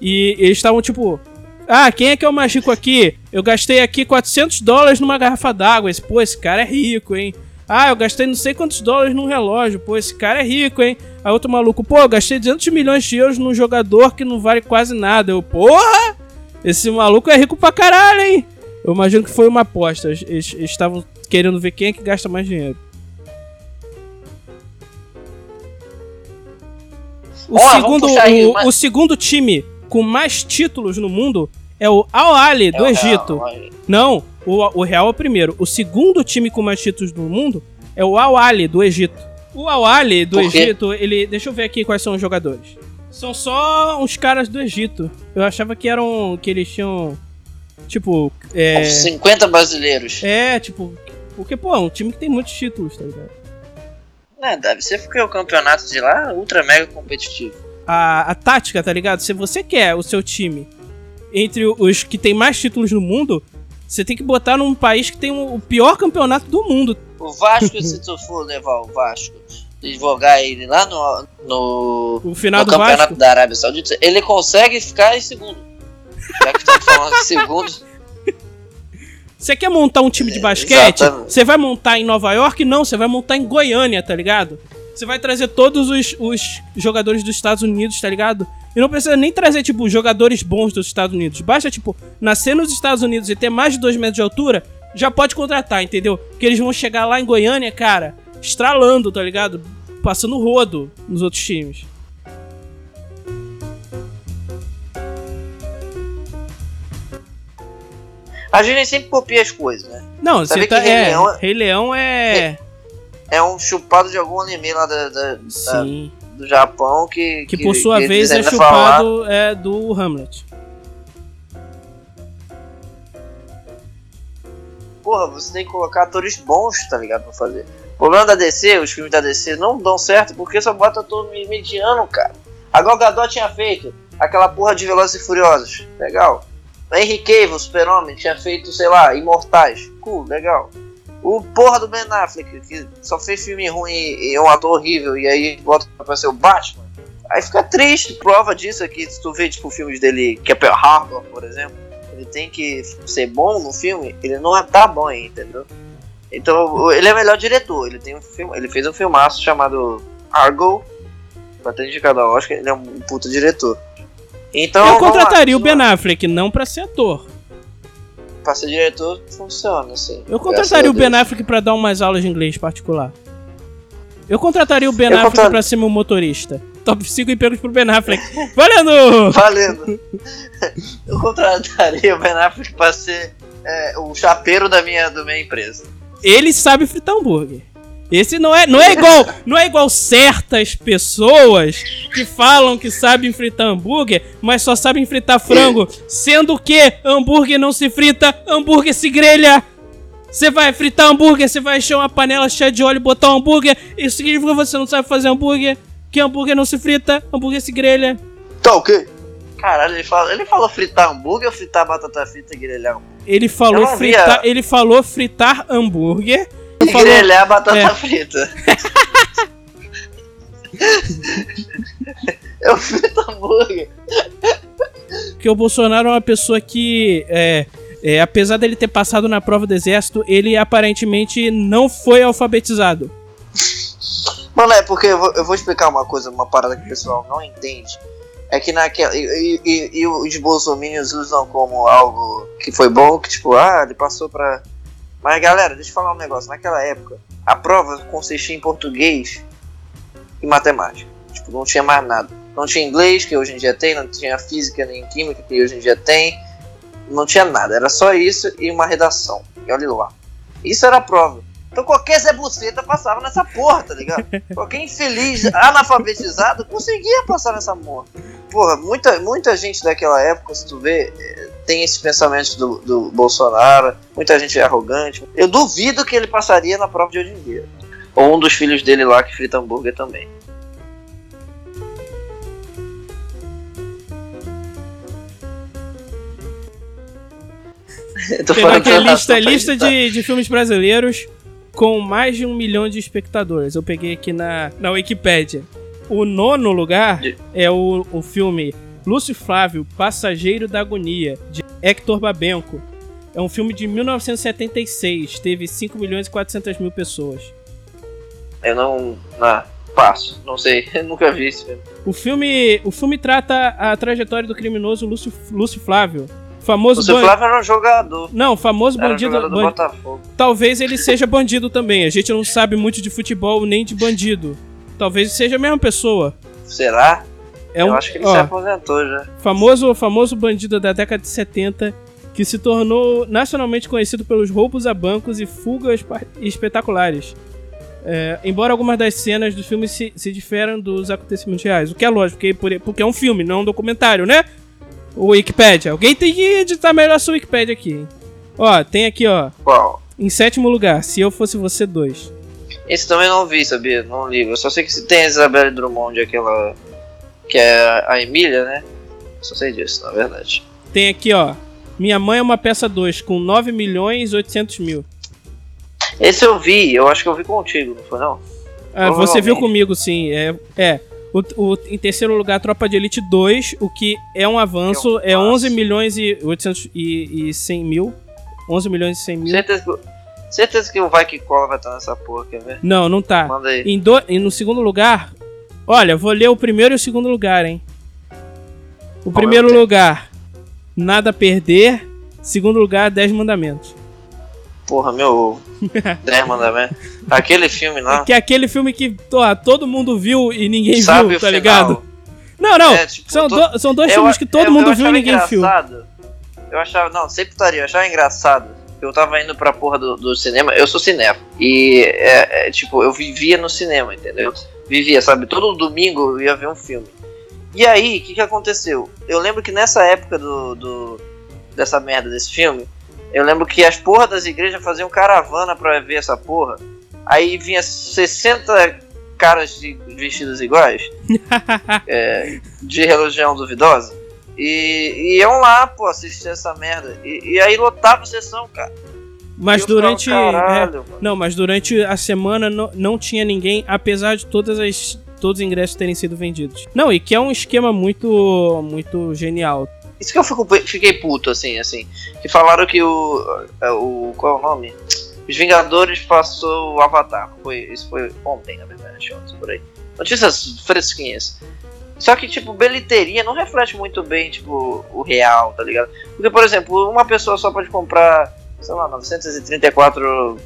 B: E eles estavam tipo, ah, quem é que é o mais rico aqui? Eu gastei aqui 400 dólares numa garrafa d'água. Pô, esse cara é rico, hein? Ah, eu gastei não sei quantos dólares num relógio. Pô, esse cara é rico, hein? Aí outro maluco, pô, eu gastei 200 milhões de euros num jogador que não vale quase nada. Eu, porra! Esse maluco é rico pra caralho, hein? Eu imagino que foi uma aposta. Eles estavam querendo ver quem é que gasta mais dinheiro. O,
A: vamos
B: segundo,
A: aí
B: o,
A: uma-
B: o segundo time com mais títulos no mundo é o Al Ahly do
A: É
B: Egito.
A: Real.
B: Não, o, o Real é o primeiro. O segundo time com mais títulos no mundo é o Al Ahly do Egito. O Al Ahly do? Egito, ele. Deixa eu ver aqui quais são os jogadores. São só uns caras do Egito. Eu achava que eram. que eles tinham. Tipo. É.
A: Uns 50 brasileiros.
B: É, tipo. Porque, pô, é um time que tem muitos títulos, tá ligado?
A: É, deve ser porque o campeonato de lá é ultra mega competitivo.
B: a, a tática, tá ligado? Se você quer o seu time entre os que tem mais títulos no mundo, você tem que botar num país que tem o o pior campeonato do mundo.
A: O Vasco, se tu for levar o Vasco e jogar ele lá no, no,
B: O final
A: no
B: do
A: campeonato
B: Vasco.
A: da Arábia Saudita, ele consegue ficar em segundo. Já que estamos falando de *laughs* segundo,
B: Você quer montar um time de basquete?
A: Exatamente.
B: Você vai montar em Nova York? Não, você vai montar em Goiânia, tá ligado? Você vai trazer todos os, os jogadores dos Estados Unidos, tá ligado? E não precisa nem trazer, tipo, jogadores bons dos Estados Unidos. Basta, tipo, nascer nos Estados Unidos e ter mais de 2 metros de altura, já pode contratar, entendeu? Porque eles vão chegar lá em Goiânia, cara, estralando, tá ligado? Passando rodo nos outros times.
A: A gente sempre copia as coisas, né?
B: Não,
A: Sabe
B: você tá.
A: que Rei
B: é,
A: Leão é-
B: Rei Leão é.
A: É um chupado de algum anime lá da, da- da- do Japão que.
B: Que por sua
A: que
B: vez é chupado é, do Hamlet.
A: Porra, você tem que colocar atores bons, tá ligado? Pra fazer. O problema da DC, os filmes da DC não dão certo porque só bota ator me- mediano, cara. A Gal Gadot tinha feito aquela porra de Velozes e Furiosos. Legal. Henry Cavill, Super-Homem, tinha feito, sei lá, Imortais. Cool, legal. O porra do Ben Affleck, que só fez filme ruim e é um ator horrível, e aí bota pra ser o Batman. Aí fica triste. Prova disso é que se tu vê, tipo, filmes dele, que é Pearl Harbor, por exemplo, ele tem que ser bom no filme, ele não tá bom aí, entendeu? Então, ele é melhor diretor. Ele, tem um filme, ele fez um filmaço chamado Argo, ter indicado ao Oscar, ele é um puta diretor. Então,
B: eu
A: vamos lá,
B: contrataria o Ben. Affleck, não pra ser ator.
A: Pra ser diretor, funciona, assim.
B: Eu contrataria o Ben. Affleck pra dar umas aulas de inglês particular. Eu contrataria o Ben
A: Eu
B: Affleck
A: contra-
B: pra ser meu motorista. Top 5 empregos pro Ben Affleck. *laughs* Valendo!
A: Valendo! *laughs* Eu contrataria o Ben Affleck pra ser é, o chapeiro da minha, da minha empresa.
B: Ele sabe fritar hambúrguer. Esse não é, não é igual, não é igual certas pessoas que falam que sabem fritar hambúrguer, mas só sabem fritar frango, sendo que hambúrguer não se frita, hambúrguer se grelha. Você vai fritar hambúrguer, você vai encher uma panela cheia de óleo e botar um hambúrguer, isso significa que você não sabe fazer hambúrguer, que hambúrguer não se frita, hambúrguer se grelha.
A: Tá ok? Caralho, ele, fala, ele falou fritar hambúrguer ou fritar batata frita e grelhar hambúrguer?
B: Ele falou fritar, ele falou fritar hambúrguer.
A: E
B: Falou-
A: grelhar batata
B: é.
A: frita. Eu frito hambúrguer.
B: Porque o Bolsonaro é uma pessoa que, é, é, apesar dele ter passado na prova do exército, ele aparentemente não foi alfabetizado.
A: Mano, é porque eu vou, eu vou explicar uma coisa, uma parada que o pessoal não entende. É que naquela. E, e, e os bolsominions usam como algo que foi bom, que tipo, ah, ele passou pra. Mas galera, deixa eu falar um negócio. Naquela época, a prova consistia em português e matemática. Tipo, não tinha mais nada. Não tinha inglês, que hoje em dia tem, não tinha física nem química, que hoje em dia tem. Não tinha nada, era só isso e uma redação. E olha lá. Isso era a prova. Então qualquer Zé Buceta passava nessa porra, tá ligado? Qualquer infeliz analfabetizado conseguia passar nessa porra. Porra, muita, muita gente daquela época, se tu vê, eh, tem esses pensamentos do, do Bolsonaro, muita gente é arrogante. Eu duvido que ele passaria na prova de hoje em dia. Ou um dos filhos dele lá que frita hambúrguer também. *laughs* Tô falando
B: aqui a lista, lista de, de filmes brasileiros com mais de um milhão de espectadores. Eu peguei aqui na, na Wikipédia. O nono lugar é o, o filme Lúcio Flávio, Passageiro da Agonia, de Hector Babenco. É um filme de 1976, teve 5 milhões e 400 mil pessoas.
A: Eu não. Ah, passo. Não sei. *laughs* Nunca vi esse filme.
B: O filme, o filme trata a trajetória do criminoso Lúcio, Lúcio Flávio. Famoso ban-
A: Flávio era um jogador.
B: Não, famoso
A: Era um
B: bandido.
A: jogador do
B: ban-
A: Botafogo.
B: Talvez ele seja bandido também. A gente não sabe muito de futebol nem de bandido. Talvez seja a mesma pessoa.
A: Será?
B: É
A: eu
B: um
A: acho que ele
B: ó,
A: se aposentou já.
B: famoso, famoso bandido da década de 70 que se tornou nacionalmente conhecido pelos roubos a bancos e fugas espetaculares. É, embora algumas das cenas do filme se, se diferam dos acontecimentos reais, o que é lógico, porque, por- porque é um filme, não um documentário, né? O Wikipedia. Alguém tem que editar melhor a sua Wikipedia aqui. hein? Ó, tem aqui, ó.
A: Qual?
B: Em sétimo lugar, se eu fosse você, dois.
A: Esse também não vi, sabia? Não li. Eu só sei que tem a Isabelle Drummond, aquela. que é a Emília, né? Só sei disso, na verdade.
B: Tem aqui, ó. Minha Mãe é uma peça 2, com 9 milhões e 800 mil.
A: Esse eu vi, eu acho que eu vi contigo, não foi não?
B: Ah, você viu comigo, sim. É. é. O, o- em terceiro lugar, Tropa de Elite 2, o que é um avanço.
A: É
B: É,
A: um
B: 11
A: passo.
B: milhões e 800 e, e 100 mil. 11 milhões e 100 mil.
A: Certeza que, certeza que o Vai Que Cola vai estar nessa porra, quer ver?
B: Não, não tá.
A: Manda aí.
B: Em do, e no segundo lugar, olha, vou ler o primeiro e o segundo lugar, hein? O
A: Qual é
B: primeiro lugar, Nada a Perder. Segundo lugar, 10 Mandamentos.
A: Porra, meu. *laughs* Dez mandamentos. Aquele filme lá.
B: Que é aquele filme que ó, todo mundo viu e ninguém
A: Sabe
B: viu, tá
A: final?
B: ligado? Não, não.
A: É, tipo,
B: são, do- são dois
A: Eu-
B: filmes que todo
A: eu-
B: mundo
A: eu
B: viu e ninguém viu.
A: engraçado. Eu achava, não, sem putaria, eu achava engraçado. Eu tava indo pra porra do, do cinema, eu sou cinema. E é, é, tipo, eu vivia no cinema, entendeu? Vivia, sabe? Todo domingo eu ia ver um filme. E aí, o que, que aconteceu? Eu lembro que nessa época do, do dessa merda desse filme, eu lembro que as porras das igrejas faziam caravana pra ver essa porra. Aí vinha 60 caras de, vestidos iguais *laughs* é, de religião duvidosa. E, e iam lá, pô, assistir essa merda. E, e aí lotava a sessão, cara.
B: Mas durante.
A: "Caralho,
B: é,
A: mano."
B: não, mas durante a semana não, não tinha ninguém, apesar de todas as. Todos os ingressos terem sido vendidos. Não, e que é um esquema muito. muito genial.
A: Isso que eu fico, fiquei puto, assim, assim. Que falaram que o. é, o qual é o nome? Os Vingadores passou o Avatar. Foi, isso foi ontem, na verdade, ontem, por aí. Notícias fresquinhas. Só que, tipo, bilheteria não reflete muito bem, tipo, o real, tá ligado? Porque, por exemplo, uma pessoa só pode comprar, sei lá, 934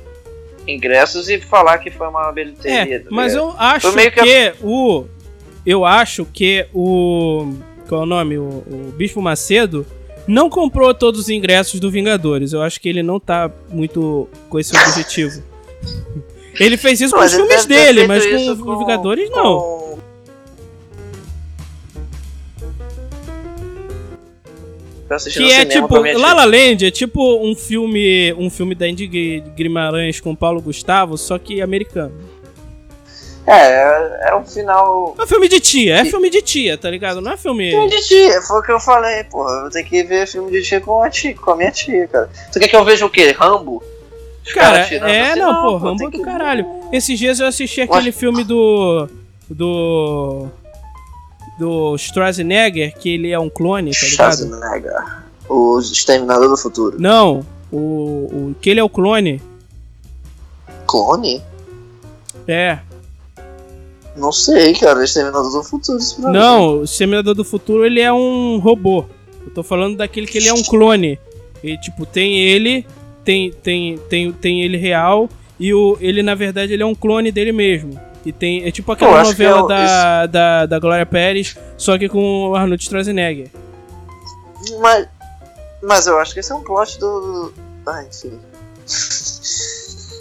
A: ingressos e falar que foi uma bilheteria.
B: É,
A: tá
B: mas eu acho que,
A: que
B: o. Eu acho que o. Qual é o nome? O, o Bispo Macedo não comprou todos os ingressos do Vingadores. Eu acho que ele não tá muito com esse objetivo. *laughs* ele fez isso
A: Não,
B: com os filmes dele, mas com
A: isso
B: os
A: com-
B: Vingadores não.
A: com- assisti no
B: Que é tipo,
A: com a minha tia.
B: La La Land é tipo um filme, um filme da Indy Guimarães com Paulo Gustavo, só que americano.
A: É, é, um final.
B: É um filme de tia, é filme de tia, tá ligado? Não é filme.
A: Filme de tia, foi o que eu falei, porra. Eu vou ter que ver filme de tia com a, tia, com a minha tia, cara. Tu quer que eu veja o quê? Rambo? Os
B: Cara,
A: tirando
B: é,
A: assim,
B: não, pô,
A: tem
B: Rambo é do caralho. Esses dias eu assisti aquele filme do. Do. Do Schwarzenegger, que ele é um clone, tá ligado?
A: Schwarzenegger. O Exterminador do Futuro.
B: Não, o, o. Que ele é o clone.
A: Clone?
B: É.
A: Não sei, cara. Exterminador do Futuro.
B: Não, o Seminador do Futuro ele é um robô. Eu tô falando daquele que ele é um clone. E tipo, tem ele, tem, tem, tem, tem ele real, e o, ele na verdade ele é um clone dele mesmo. E tem. É tipo aquela novela
A: é o-
B: da, da, da Glória Pérez, só que com o Arnold Schwarzenegger.
A: Mas, mas eu acho que esse é um plot do. Ah, enfim.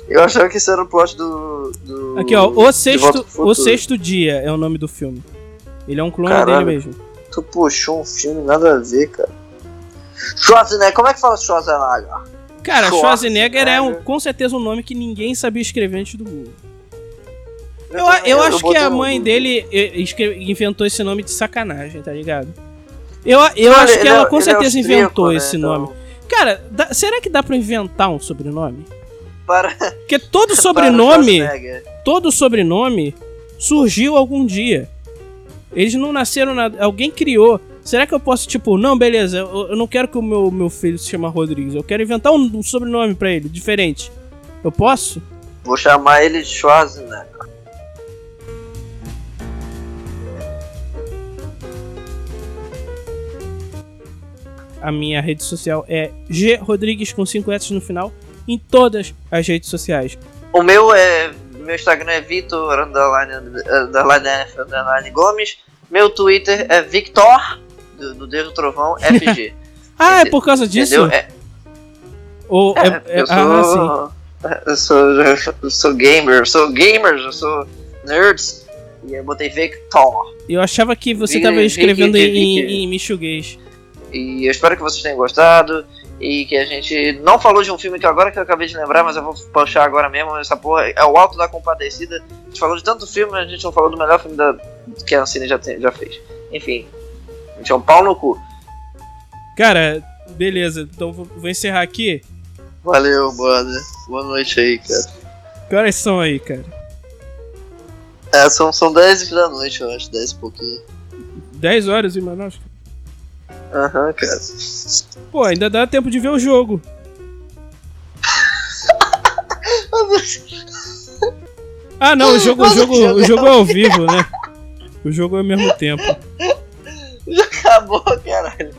A: Eu achava que esse era o plot do. do
B: Aqui, ó, o sexto, o sexto dia é o nome do filme. Ele é um clone
A: Caralho.
B: dele mesmo.
A: Tu puxou um filme, nada a ver, cara. Schwarzenegger, como é que fala Schwarzenegger?
B: Cara, Schwarzenegger é um, com certeza um nome que ninguém sabia escrever antes do Google. Eu, eu acho que a mãe dele eh, inventou esse nome de sacanagem, tá ligado? Eu, eu
A: Não,
B: acho que
A: ele
B: ela
A: é-
B: com
A: é
B: certeza
A: austríaco,
B: inventou
A: né,
B: esse
A: então-
B: nome. Cara, dá- será que dá pra inventar um sobrenome?
A: Para.
B: Porque todo *laughs*
A: para
B: sobrenome, todo sobrenome surgiu algum dia. Eles não nasceram na. Alguém criou. Será que eu posso, tipo, não, beleza, eu, eu não quero que o meu, meu filho se chama Rodrigues. Eu quero inventar um, um sobrenome pra ele, diferente. Eu posso?
A: Vou chamar ele de Schwarzenegger.
B: A minha rede social é G Rodrigues com 5 S no final em todas as redes sociais.
A: O meu é. Meu Instagram é Vitor underline, underline, underline Gomes. Meu Twitter é Victor, do, do Deus do Trovão, *laughs* FG.
B: Ah, é por causa disso?
A: Entendeu? É,
B: Ou é, é-
A: eu
B: ah, sim.
A: sou. *laughs* eu sou. Eu sou gamer, eu sou gamers, eu sou nerds. E eu botei Victor.
B: Eu achava que você
A: Vic-
B: tava escrevendo
A: Vic-
B: em,
A: Vic-
B: em michuguês.
A: E eu espero que vocês tenham gostado. E que a gente não falou de um filme que agora que eu acabei de lembrar, mas eu vou puxar agora mesmo. Essa porra é o Alto da Compadecida. A gente falou de tanto filme, a gente não falou do melhor filme da, que a Ancine já, tem- já fez. Enfim, a gente é um pau no cu.
B: Cara, beleza, então vou, encerrar aqui.
A: Valeu, boa, boa noite aí, cara.
B: Que horas são aí, cara?
A: É, são, são 10 da noite, eu acho, 10 e pouquinho.
B: 10 horas em Manaus?
A: Aham, cara.
B: Pô, ainda dá tempo de ver o jogo. *laughs* Ah, não, o jogo, o jogo, o jogo é ao vivo, *laughs* né? O jogo é ao mesmo tempo.
A: Já acabou, caralho.